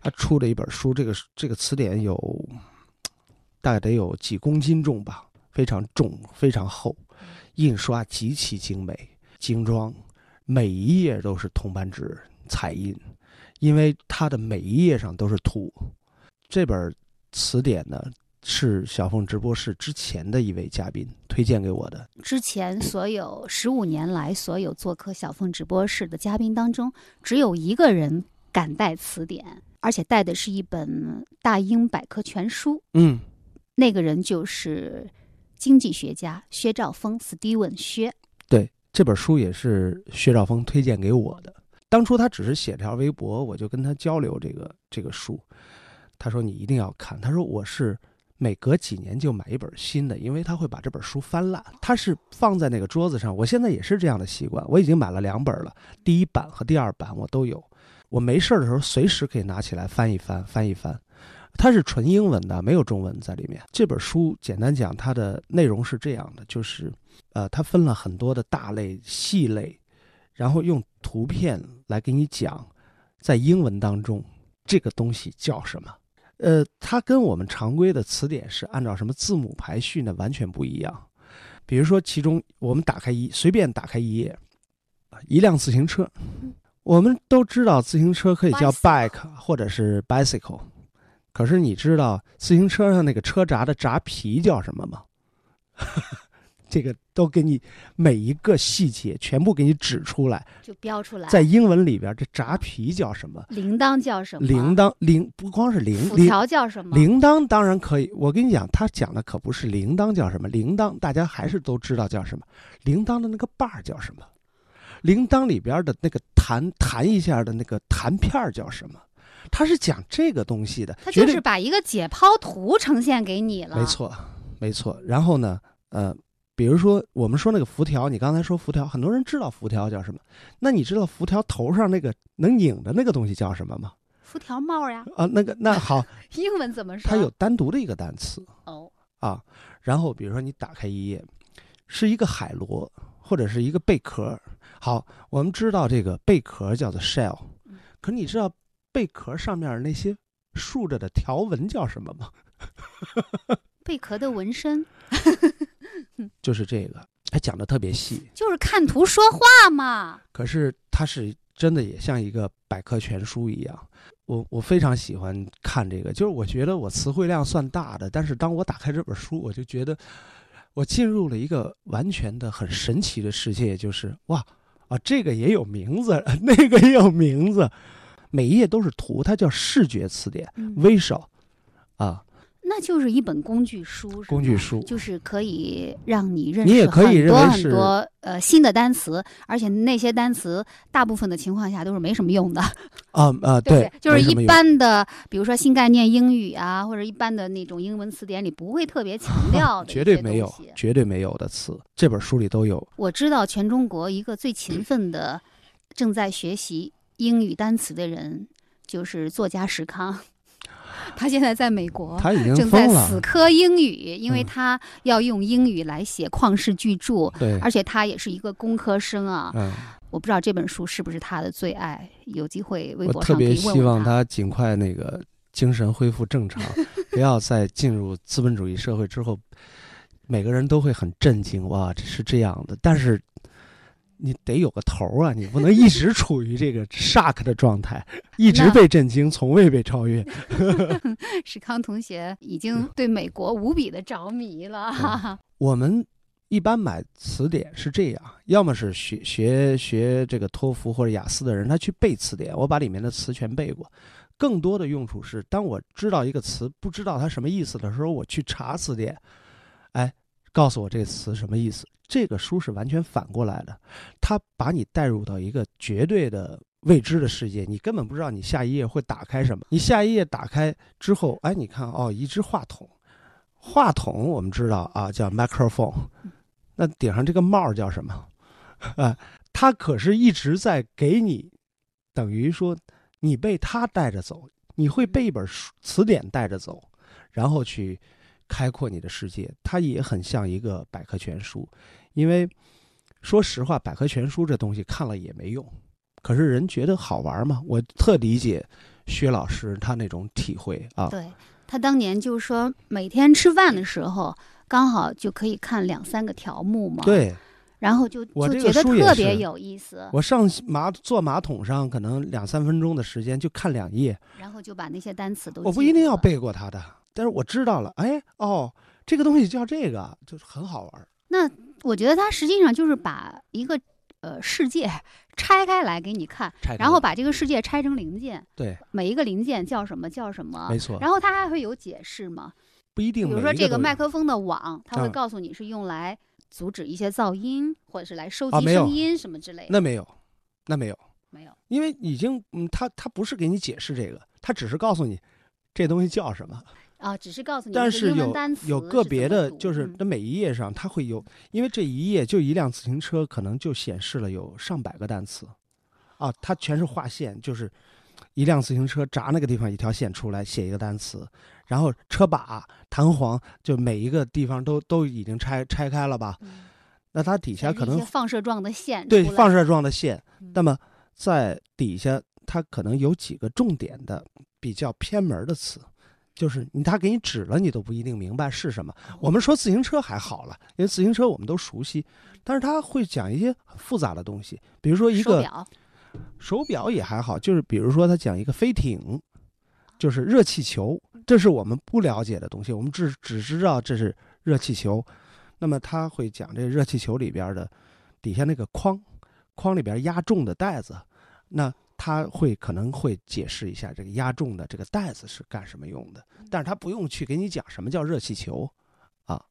他出的一本书。这个这个词典有大概得有几公斤重吧，非常重，非常厚。印刷极其精美、精装，每一页都是铜版纸彩印，因为它的每一页上都是图。这本词典呢，是小凤直播室之前的一位嘉宾推荐给我的。之前所有十五年来所有做客小凤直播室的嘉宾当中，只有一个人敢带词典，而且带的是一本大英百科全书。嗯，那个人就是。经济学家薛兆丰 （Steven 薛）对这本书也是薛兆丰推荐给我的。当初他只是写条微博，我就跟他交流这个这个书。他说：“你一定要看。”他说：“我是每隔几年就买一本新的，因为他会把这本书翻烂。他是放在那个桌子上。我现在也是这样的习惯。我已经买了两本了，第一版和第二版我都有。我没事的时候随时可以拿起来翻一翻，翻一翻。”它是纯英文的，没有中文在里面。这本书简单讲，它的内容是这样的，就是，呃，它分了很多的大类、细类，然后用图片来给你讲，在英文当中这个东西叫什么。呃，它跟我们常规的词典是按照什么字母排序呢？完全不一样。比如说，其中我们打开一随便打开一页，一辆自行车，我们都知道自行车可以叫 bike 或者是 bicycle。可是你知道自行车上那个车闸的闸皮叫什么吗？这个都给你每一个细节全部给你指出来，就标出来。在英文里边，这闸皮叫什么？铃铛叫什么？铃铛铃不光是铃，辐条叫什么？铃铛当然可以。我跟你讲，他讲的可不是铃铛叫什么，铃铛大家还是都知道叫什么。铃铛的那个把儿叫什么？铃铛里边的那个弹弹一下的那个弹片叫什么？他是讲这个东西的，他就是把一个解剖图呈现给你了。没，错，没错。然后呢，呃，比如说我们说那个辐条，你刚才说辐条，很多人知道辐条叫什么？那你知道辐条头上那个能拧的那个东西叫什么吗？辐条帽呀，啊，那个那 好，英文怎么说？它有单独的一个单词哦，啊。然后比如说你打开一页，是一个海螺或者是一个贝壳。好，我们知道这个贝壳叫做 shell，可你知道贝壳上面那些竖着的条纹叫什么吗？贝壳的纹身 就是这个，还讲的特别细。就是看图说话嘛。可是它是真的也像一个百科全书一样，我我非常喜欢看这个，就是我觉得我词汇量算大的，但是当我打开这本书，我就觉得我进入了一个完全的很神奇的世界，就是哇啊，这个也有名字，那个也有名字，每一页都是图，它叫视觉词典嗯。visual 啊，那就是一本工具书，工具书。就是可以让你认识你也可以很多很多呃新的单词，而且那些单词大部分的情况下都是没什么用的，啊啊，对？就是一般的，比如说新概念英语啊，或者一般的那种英文词典里不会特别强调的 绝对没有，绝对没有的词，这本书里都有。我知道全中国一个最勤奋的正在学习英语单词的人，就是作家石康。他现在在美国，他已经正在死磕英语，因为嗯他要用英语来写旷世巨著，对，而且他也是一个工科生啊。嗯。我不知道这本书是不是他的最爱，有机会微我博上可特别希。望他尽快那个精神恢复正常，不要再进入资本主义社会之后，每个人都会很震惊，哇，这是这样的。但是你得有个头儿啊，你不能一直处于这个 shock 的状态，一直被震惊，从未被超越。史康同学已经对美国无比的着迷了。我们一般买词典是这样，要么是学学学这个托福或者雅思的人，他去背词典，我把里面的词全背过。更多的用处是，当我知道一个词不知道它什么意思的时候，我去查词典，哎，告诉我这个词什么意思。这个书是完全反过来的，它把你带入到一个绝对的未知的世界，你根本不知道你下一页会打开什么。你下一页打开之后，哎，你看哦，一只话筒，话筒我们知道啊叫 microphone，那顶上这个帽叫什么？啊，它可是一直在给你，等于说你被它带着走，你会被一本书词典带着走，然后去开阔你的世界。它也很像一个百科全书，因为说实话，百科全书这东西看了也没用，可是人觉得好玩嘛。我特理解薛老师他那种体会啊。对他当年就是说，每天吃饭的时候，刚好就可以看两三个条目嘛。。对然后就我就觉得这个书特别有意思，我上马坐马桶上可能两三分钟的时间就看两页，然后就把那些单词都我不一定要。背过它的，但是我知道了，哎哦，这个东西叫这个，就是很好玩儿。那我觉得它实际上就是把一个呃世界 拆开来给你看，然后把这个世界拆成零件，对，每一个零件叫什么叫什么，没错，然后它还会有解释吗？不一定比如说这个麦克风的网，它会嗯告诉你是用来阻止一些噪音，或者是来收集声音什么之类的。那没有，那没有，没有，因为已经嗯，它它不是给你解释这个，它只是告诉你这东西叫什么。啊，只是告诉你但是有有个别的，就是它每一页上它会有，因为这一页就一辆自行车，可能就显示了有上百个单词，啊，它全是划线，就是一辆自行车闸那个地方一条线出来写一个单词，然后车把、弹簧，就每一个地方都都已经拆拆开了吧？嗯那它底下可能些放射状的线对放射状的线，嗯那么在底下它可能有几个重点的比较偏门的词，就是你他给你指了，你都不一定明白是什么。我们说自行车还好了，因为自行车我们都熟悉，但是他会讲一些很复杂的东西，比如说一个手表手表也还好，就是比如说他讲一个飞艇，就是热气球，这是我们不了解的东西，我们只只知道这是热气球。那么他会讲这热气球里边的底下那个框，框里边压重的袋子，那他会可能会解释一下这个压重的这个袋子是干什么用的，但是他不用去给你讲什么叫热气球。啊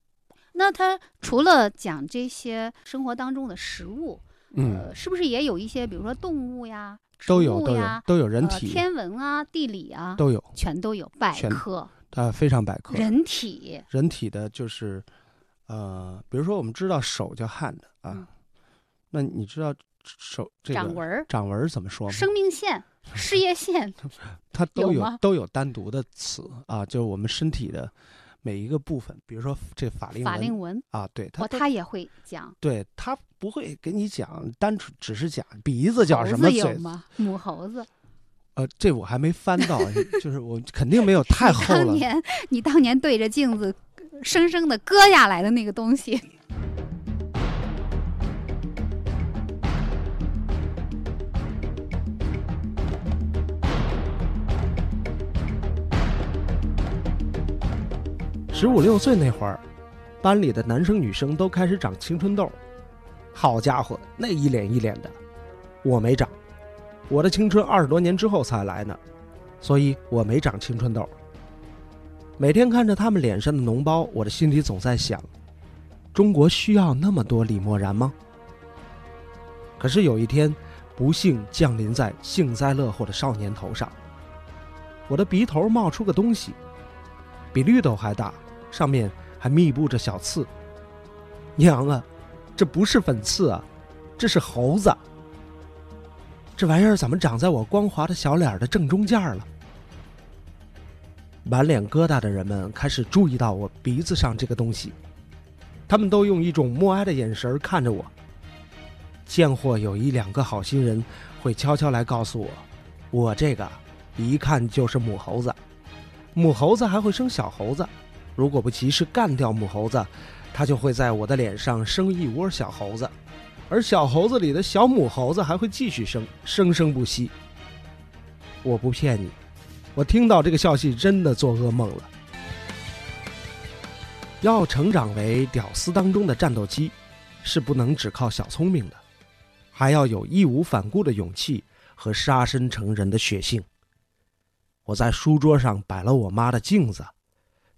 那他除了讲这些生活当中的食物，嗯，呃，是不是也有一些，比如说动物呀、都有都有都有人呃体、天文啊、地理啊，都有，全都有百科。呃，非常百科。人体，人体的就是，呃，比如说我们知道手叫 hand 啊，嗯那你知道手这个掌纹儿掌纹儿怎么说吗？生命线、事业线，它都有有都有单独的词啊，就是我们身体的每一个部分，比如说这法令法纹令纹，啊，对，他哦，他也会讲。对他不会给你讲，单纯只是讲鼻子叫什么嘴，吗？母猴子。呃，这我还没翻到，就是我肯定没有太你厚了。当年，你当年对着镜子，生生的割下来的那个东西。十五六岁那会儿，班里的男生女生都开始长青春痘，好家伙，那一脸一脸的，我没长，我的青春二十多年之后才来呢，所以我没长青春痘。每天看着他们脸上的脓包，我的心里总在想：中国需要那么多李默然吗？可是有一天，不幸降临在幸灾乐祸的少年头上，我的鼻头冒出个东西，比绿豆还大，上面还密布着小刺。娘啊，这不是粉刺啊，这是猴子。这玩意儿怎么长在我光滑的小脸的正中间了？满脸疙瘩的人们开始注意到我鼻子上这个东西，他们都用一种默哀的眼神看着我。见货有一两个好心人会悄悄来告诉我，我这个一看就是母猴子，母猴子还会生小猴子，如果不及时干掉母猴子，它就会在我的脸上生一窝小猴子，而小猴子里的小母猴子还会继续生，生生不息。我不骗你，我听到这个消息真的做噩梦了。要成长为屌丝当中的战斗机，是不能只靠小聪明的，还要有义无反顾的勇气和杀身成仁的血性。我在书桌上摆了我妈的镜子，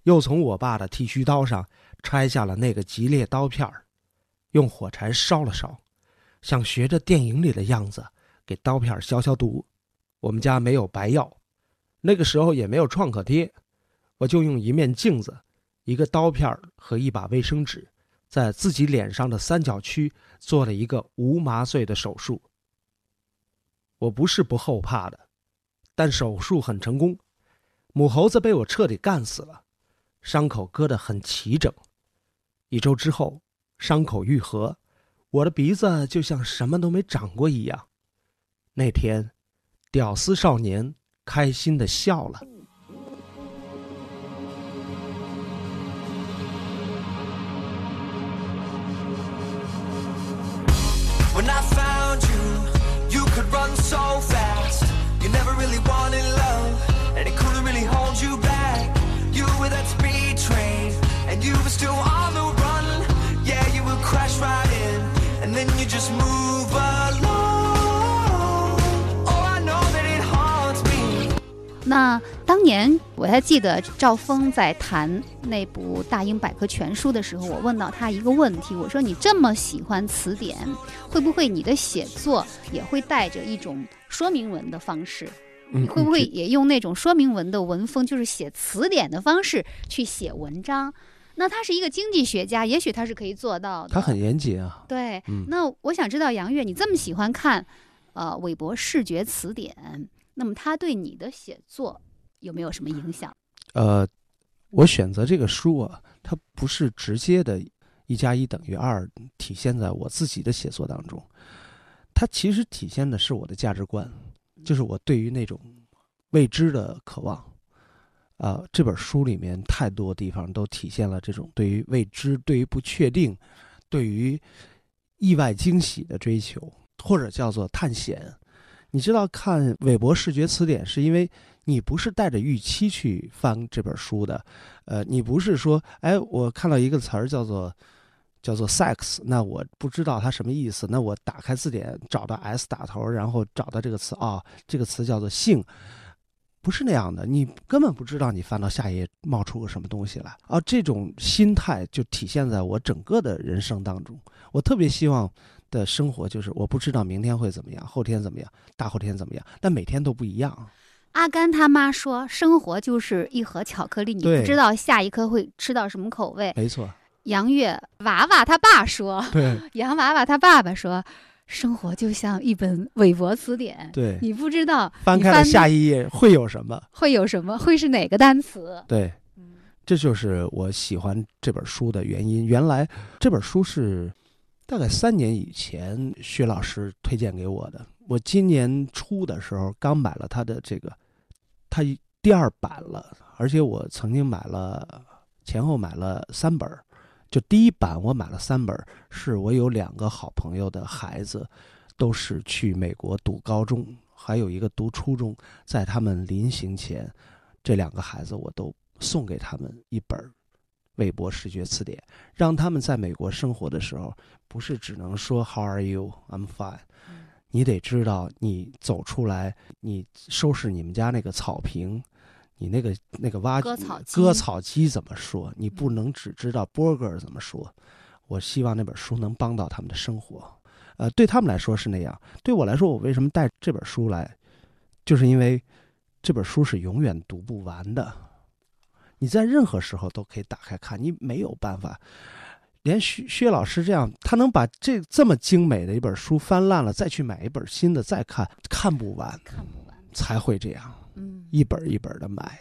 又从我爸的剃须刀上拆下了那个吉列刀片儿，用火柴烧了烧，想学着电影里的样子给刀片消消毒。我们家没有白药，那个时候也没有创可贴，我就用一面镜子、一个刀片和一把卫生纸，在自己脸上的三角区做了一个无麻醉的手术。我不是不后怕的。但手术很成功，母猴子被我彻底干死了，伤口割得很齐整。一周之后，伤口愈合，我的鼻子就像什么都没长过一样。那天，屌丝少年开心的笑了。When I found you, you could run so fast. You never really wanted were still on the run. Yeah, you would crash right in, and then you just move along. Oh, I know that it haunts me. 那当年我还记得赵峰在谈那部《大英百科全书》的时候，我问到他一个问题，我说：“你这么喜欢词典，会不会你的写作也会带着一种说明文的方式？嗯你会不会也用那种说明文的文风，就是写词典的方式去写文章？”那他是一个经济学家，也许他是可以做到的。他很严谨啊。对，嗯那我想知道杨越，你这么喜欢看，呃，韦伯视觉词典，那么他对你的写作有没有什么影响？呃，我选择这个书啊，它不是直接的“一加一等于二”体现在我自己的写作当中，它其实体现的是我的价值观，就是我对于那种未知的渴望。啊、这本书里面太多地方都体现了这种对于未知、对于不确定、对于意外惊喜的追求，或者叫做探险。你知道看韦伯视觉词典，是因为你不是带着预期去翻这本书的，呃，你不是说，哎，我看到一个词儿叫做叫做 sex，那我不知道它什么意思，那我打开字典找到 s 打头，然后找到这个词啊、这个词叫做性，不是那样的，你根本不知道你翻到下一页冒出个什么东西来啊！这种心态就体现在我整个的人生当中。我特别希望的生活就是我不知道明天会怎么样，后天怎么样，大后天怎么样，但每天都不一样。阿甘他妈说，生活就是一盒巧克力，你不知道下一颗会吃到什么口味。没错，杨月娃娃他爸说，对 杨娃娃他爸爸说，生活就像一本韦伯词典，对，你不知道翻开了下一页会有什么？会有什么，会是哪个单词。对，这就是我喜欢这本书的原因。原来这本书是大概三年以前薛老师推荐给我的，我今年初的时候刚买了他的这个，他第二版了，而且我曾经买了前后买了三本儿，就第一版我买了三本，是我有两个好朋友的孩子，都是去美国读高中，还有一个读初中，在他们临行前，这两个孩子我都送给他们一本儿韦伯视觉词典，让他们在美国生活的时候，不是只能说 How are you? I'm fine。你得知道，你走出来，你收拾你们家那个草坪，你那个那个挖割草机割草机怎么说？你不能只知道 burger 怎么说。我希望那本书能帮到他们的生活。呃，对他们来说是那样，对我来说，我为什么带这本书来，就是因为这本书是永远读不完的。你在任何时候都可以打开看，你没有办法。连薛薛老师这样，他能把这这么精美的一本书翻烂了，再去买一本新的再看，看不完，看不完，才会这样，嗯，一本一本的买，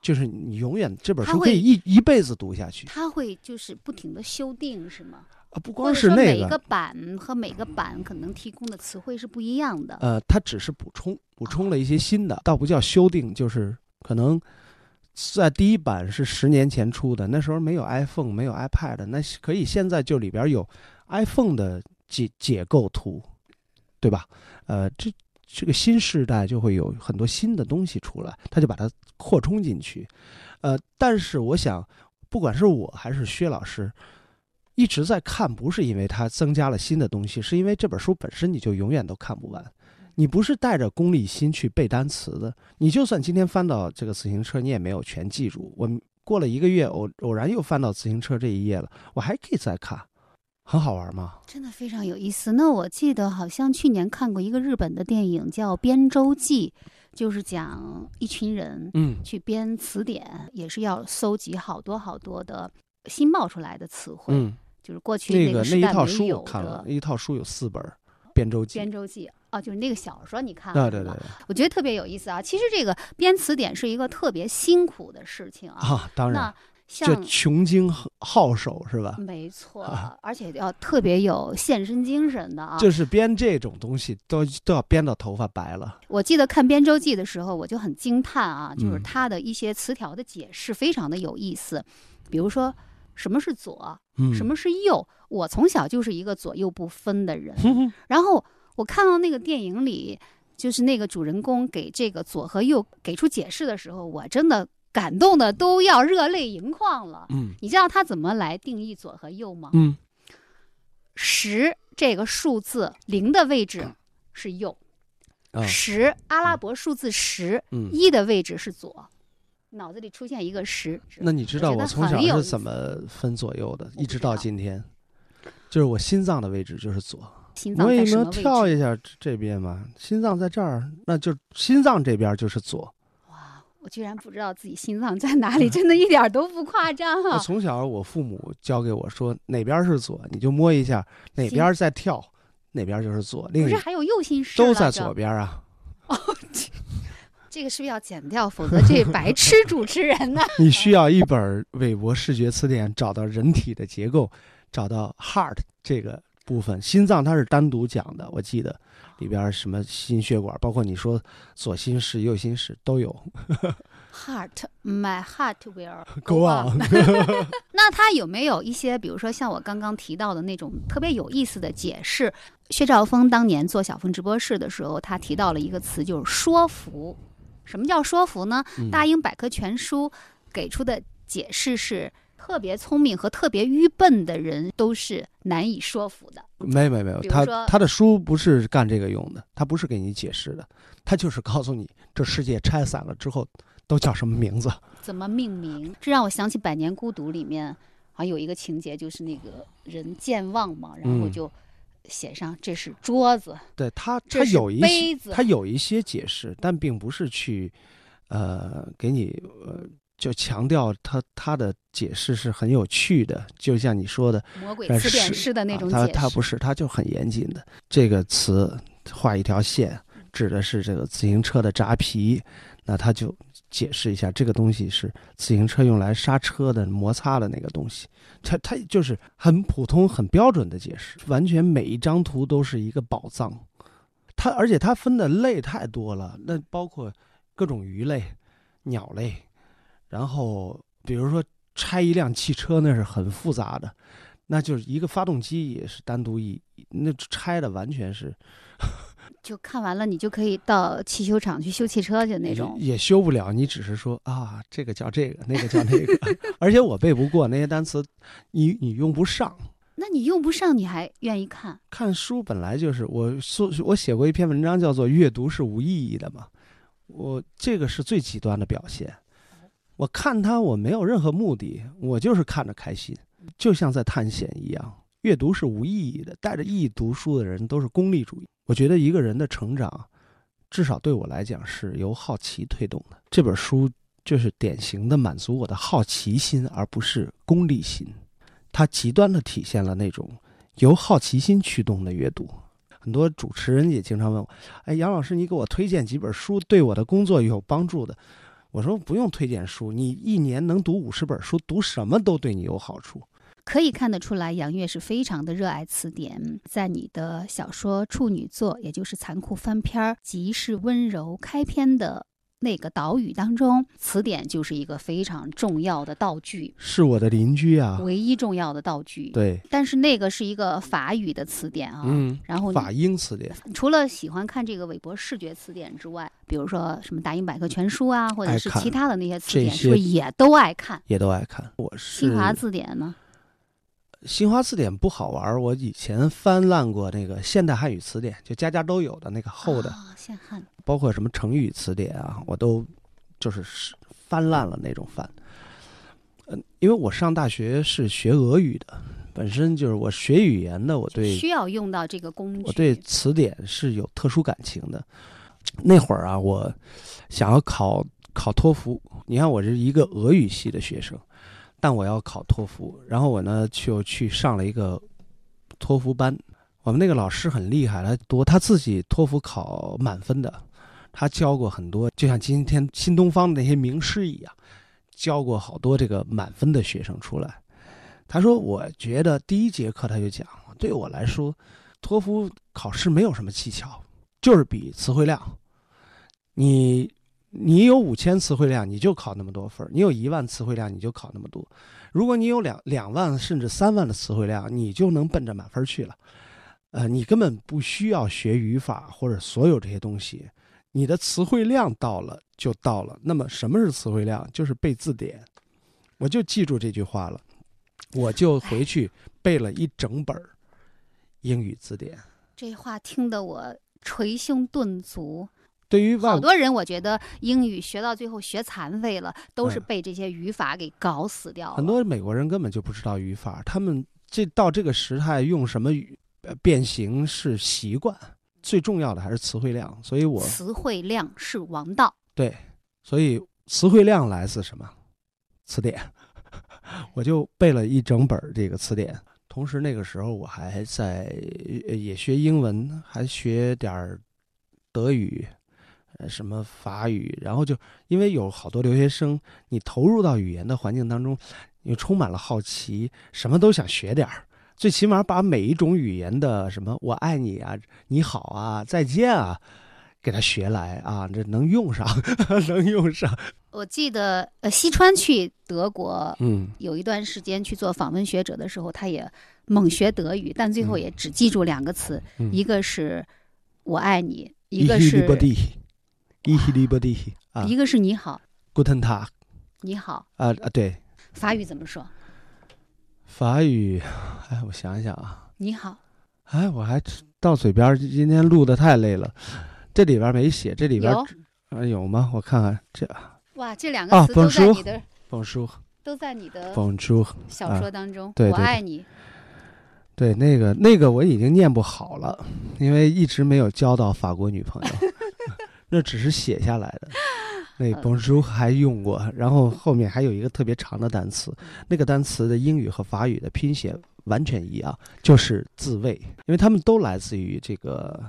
就是你永远这本书可以一一辈子读下去它会就是不停的修订，是吗？啊！不或光是那个，每个版和每个版可能提供的词汇是不一样的。呃，它只是补充补充了一些新的，倒不叫修订，就是可能在第一版是十年前出的，那时候没有 iPhone，没有 iPad，那可以现在就里边有 iPhone 的解解构图，对吧？呃，这这个新时代就会有很多新的东西出来，他就把它扩充进去。呃，但是我想，不管是我还是薛老师，一直在看，不是因为它增加了新的东西，是因为这本书本身你就永远都看不完。你不是带着功利心去背单词的，你就算今天翻到这个自行车，你也没有全记住。我过了一个月，偶偶然又翻到自行车这一页了，我还可以再看，很好玩吗？真的非常有意思。那我记得好像去年看过一个日本的电影叫《编舟记》，就是讲一群人嗯去编词典，也是要搜集好多好多的新冒出来的词汇，嗯，就是过去那个那个时代一套书没有我看了的，那一套书有四本儿，《编舟记》。编舟记哦，就是那个小说，你看对了对对对我觉得特别有意思啊。其实这个编词典是一个特别辛苦的事情啊。啊，当然那，这像穷经好手是吧？没错，啊而且要特别有献身精神的啊。就是编这种东西都都要编到头发白了。我记得看《编舟记》的时候，我就很惊叹啊，就是嗯它的一些词条的解释非常的有意思。比如说，什么是左，嗯，什么是右？我从小就是一个左右不分的人。然后我看到那个电影里，就是那个主人公给这个左和右给出解释的时候，我真的感动的都要热泪盈眶了。嗯你知道他怎么来定义左和右吗？嗯十这个数字零的位置是右，啊十阿拉伯数字十嗯。一的位置是左，脑子里出现一个十。那你知道我从小是怎么分左右的，一直到今天，就是我心脏的位置就是左。心脏我也能在什么？跳一下这这边嘛？心脏在这儿，那就心脏这边就是左。哇，我居然不知道自己心脏在哪里，真的一点儿都不夸张我啊！从小我父母教给我说哪边是左，你就摸一下哪心边在跳，哪边就是左，另一不是还有右心室都在左边啊。哦这个是不是要剪掉？否则这白痴 主持人呢？你需要一本韦伯视觉词典，找到人体的结构，找到 heart 这个部分。心脏它是单独讲的，我记得里边什么心血管，包括你说左心室、右心室都有。Heart, my heart will Go on 那他有没有一些，比如说像我刚刚提到的那种特别有意思的解释？薛兆丰当年做小凤直播室的时候，他提到了一个词，就是说服。什么叫说服呢？嗯大英百科全书给出的解释是：特别聪明和特别愚笨的人都是难以说服的。没没没有，他比如说他的书不是干这个用的，他不是给你解释的，他就是告诉你这世界拆散了之后都叫什么名字。怎么命名？这让我想起《百年孤独》里面好像有一个情节，就是那个人健忘嘛，然后嗯就写上这是桌子，对他，他有一杯些子他有一些解释，但并不是去呃给你呃就强调他他的解释是很有趣的，就像你说的，魔鬼呃词典式的那种啊解释。他他不是，他就很严谨的。这个词画一条线，指的是这个自行车的扎皮，那他就解释一下，这个东西是自行车用来刹车的摩擦的那个东西。他他就是很普通、很标准的解释，完全每一张图都是一个宝藏。它而且它分的类太多了，那包括各种鱼类、鸟类，然后比如说拆一辆汽车，那是很复杂的，那就是一个发动机也是单独一那拆的完全是 就看完了，你就可以到汽修厂去修汽车去那种。也修不了，你只是说啊，这个叫这个，那个叫那个，而且我背不过那些单词，你你用不上。那你用不上，你还愿意看？看书本来就是我说，我写过一篇文章叫做“阅读是无意义的”嘛，我这个是最极端的表现。我看它，我没有任何目的，我就是看着开心，就像在探险一样。阅读是无意义的，带着意义读书的人都是功利主义。我觉得一个人的成长，至少对我来讲是由好奇推动的。这本书就是典型的满足我的好奇心，而不是功利心。它极端的体现了那种由好奇心驱动的阅读。很多主持人也经常问我：“哎，杨老师，你给我推荐几本书，对我的工作有帮助的？”我说：“不用推荐书，你一年能读五十本书，读什么都对你有好处。”可以看得出来，杨越是非常的热爱词典。在你的小说处女作，也就是残酷翻篇儿《即是温柔》开篇的那个岛屿当中，词典就是一个非常重要的道具，是我的邻居啊，唯一重要的道具。对，但是那个是一个法语的词典啊，嗯，然后法英词典，除了喜欢看这个韦伯视觉词典之外，比如说什么大英百科全书啊，或者是其他的那些词典，是不是也都爱看？也都爱看。我是新华字典呢？新华字典不好玩儿，我以前翻烂过那个现代汉语词典，就家家都有的那个厚的，啊，现汉包括什么成语词典啊，我都就是是翻烂了那种翻。嗯，因为我上大学是学俄语的，本身就是我学语言的，我对需要用到这个工具。我对词典是有特殊感情的。那会儿啊，我想要考考托福，你看我是一个俄语系的学生，但我要考托福，然后我呢就去上了一个托福班。我们那个老师很厉害，他多他自己托福考满分的，他教过很多，就像今天新东方的那些名师一样，教过好多这个满分的学生出来。他说：“我觉得第一节课他就讲，对我来说，托福考试没有什么技巧，就是比词汇量。你你有五千词汇量，你就考那么多分；你有一万词汇量，你就考那么多。如果你有两两万甚至三万的词汇量，你就能奔着满分去了。呃，你根本不需要学语法或者所有这些东西，你的词汇量到了就到了。那么什么是词汇量？就是背字典。我就记住这句话了。”我就回去背了一整本儿英语字典。这话听得我捶胸顿足。对于外好多人，我觉得英语学到最后学残废了，都是嗯被这些语法给搞死掉了。很多美国人根本就不知道语法，他们这到这个时态用什么语呃变形是习惯，最重要的还是词汇量。所以我词汇量是王道。对，所以词汇量来自什么？词典。我就背了一整本儿这个词典，同时那个时候我还在呃也学英文，还学点儿德语，呃什么法语，然后就因为有好多留学生，你投入到语言的环境当中，你充满了好奇，什么都想学点儿，最起码把每一种语言的什么“我爱你”啊、“你好”啊、“再见”啊，给它学来啊，这能用上，能用上。我记得，呃，西川去德国，嗯，有一段时间去做访问学者的时候，他也猛学德语，但最后也只记住两个词，嗯一个是“我爱你”，一一个是 libody，一 libody 啊一个是你好，，guten Tag 你好。啊啊，对，法语怎么说？法语，哎，我想想啊，你好，哎，我还到嘴边儿，今天录的太累了，这里边儿没写，这里边儿有。有吗？我看看这哇，这两个啊词都在你的本书都在你的本书，小说当中。对对对。我爱你，对，那个那个我已经念不好了，因为一直没有交到法国女朋友，那只是写下来的。那 bonjour 还用过，然后后面还有一个特别长的单词，那个单词的英语和法语的拼写完全一样，就是自卫，因为他们都来自于这个。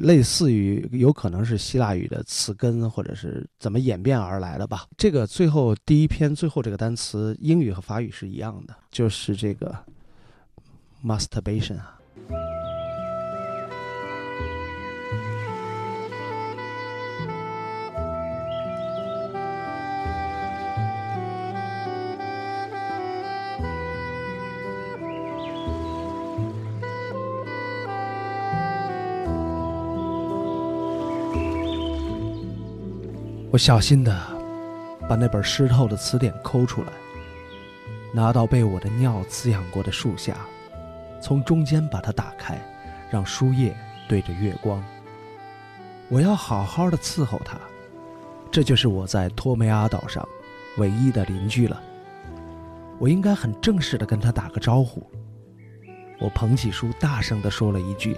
类似于有可能是希腊语的词根，或者是怎么演变而来的吧。这个最后第一篇最后这个单词，英语和法语是一样的，就是这个 masturbation 啊。我小心的把那本湿透的词典抠出来，拿到被我的尿滋养过的树下，从中间把它打开，让书页对着月光。我要好好的伺候它，这就是我在托梅阿岛上唯一的邻居了。我应该很正式的跟他打个招呼。我捧起书，大声的说了一句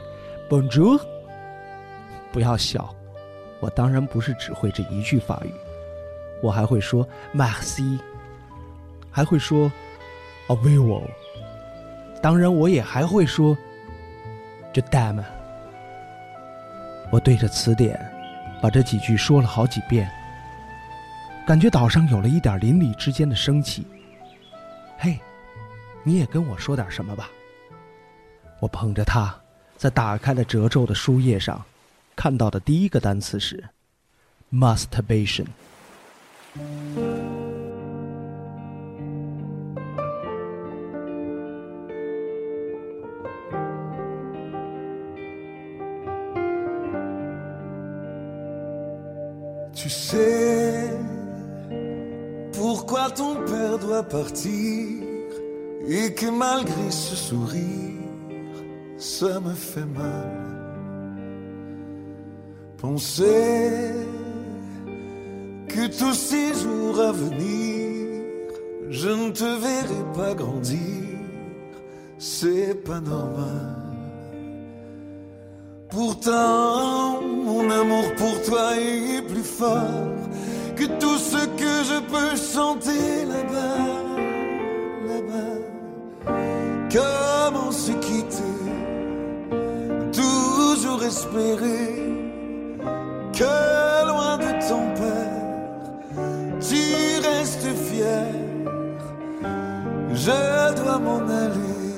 ：“Bonjour。”不要笑。我当然不是只会这一句法语，我还会说 “merci”，还会说 a v i v o 当然，我也还会说 “je t'aime”。我对着词典，把这几句说了好几遍，感觉岛上有了一点邻里之间的生气。嘿，你也跟我说点什么吧。我捧着它，在打开了褶皱的书页上。看到的第一个单词是 masturbation。Tu sais pourquoi ton père doit partir et que malgré ce sourire, ça me fait mal. Penser que tous ces jours à venir, je ne te verrai pas grandir, c'est pas normal. Pourtant, mon amour pour toi est plus fort que tout ce que je peux chanter là-bas, là-bas. Comment se quitter, toujours espérer que loin de ton père, tu restes fier. Je dois m'en aller,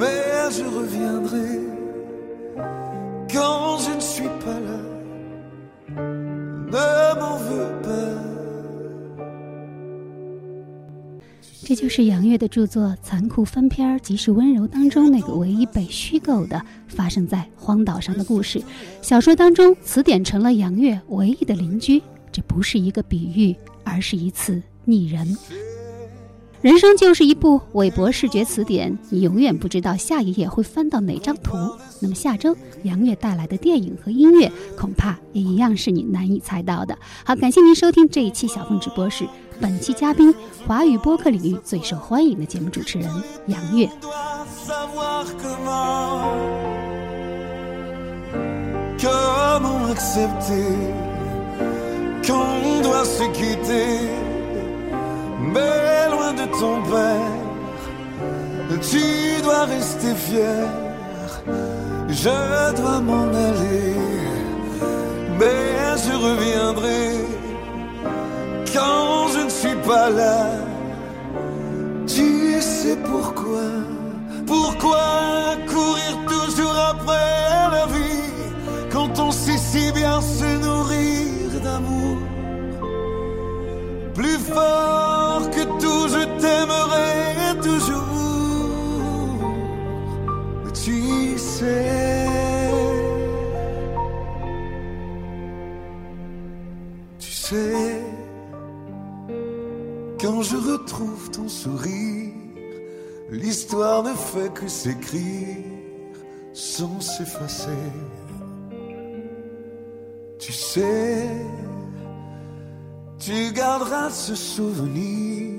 mais je reviendrai quand je ne suis pas là. 这就是杨越的著作《残酷翻篇儿即是温柔》当中那个唯一被虚构的发生在荒岛上的故事。小说当中，词典成了杨越唯一的邻居，这不是一个比喻，而是一次拟人。人生就是一部韦伯视觉词典，你永远不知道下一页会翻到哪张图。那么下周杨越带来的电影和音乐，恐怕也一样是你难以猜到的。好，感谢您收听这一期小凤直播室，本期嘉宾华语播客领域最受欢迎的节目主持人杨越。Quand je ne suis pas là. Tu sais pourquoi, pourquoi courir toujours après la vie quand on sait si bien se nourrir d'amour? Plus fort que tout, je t'aimerai toujours. Tu sais, tu sais, quand je retrouve ton sourire, l'histoire ne fait que s'écrire sans s'effacer. Tu sais, tu garderas ce souvenir,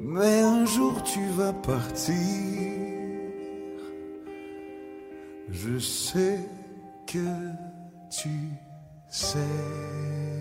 mais un jour tu vas partir Je sais que tu sais.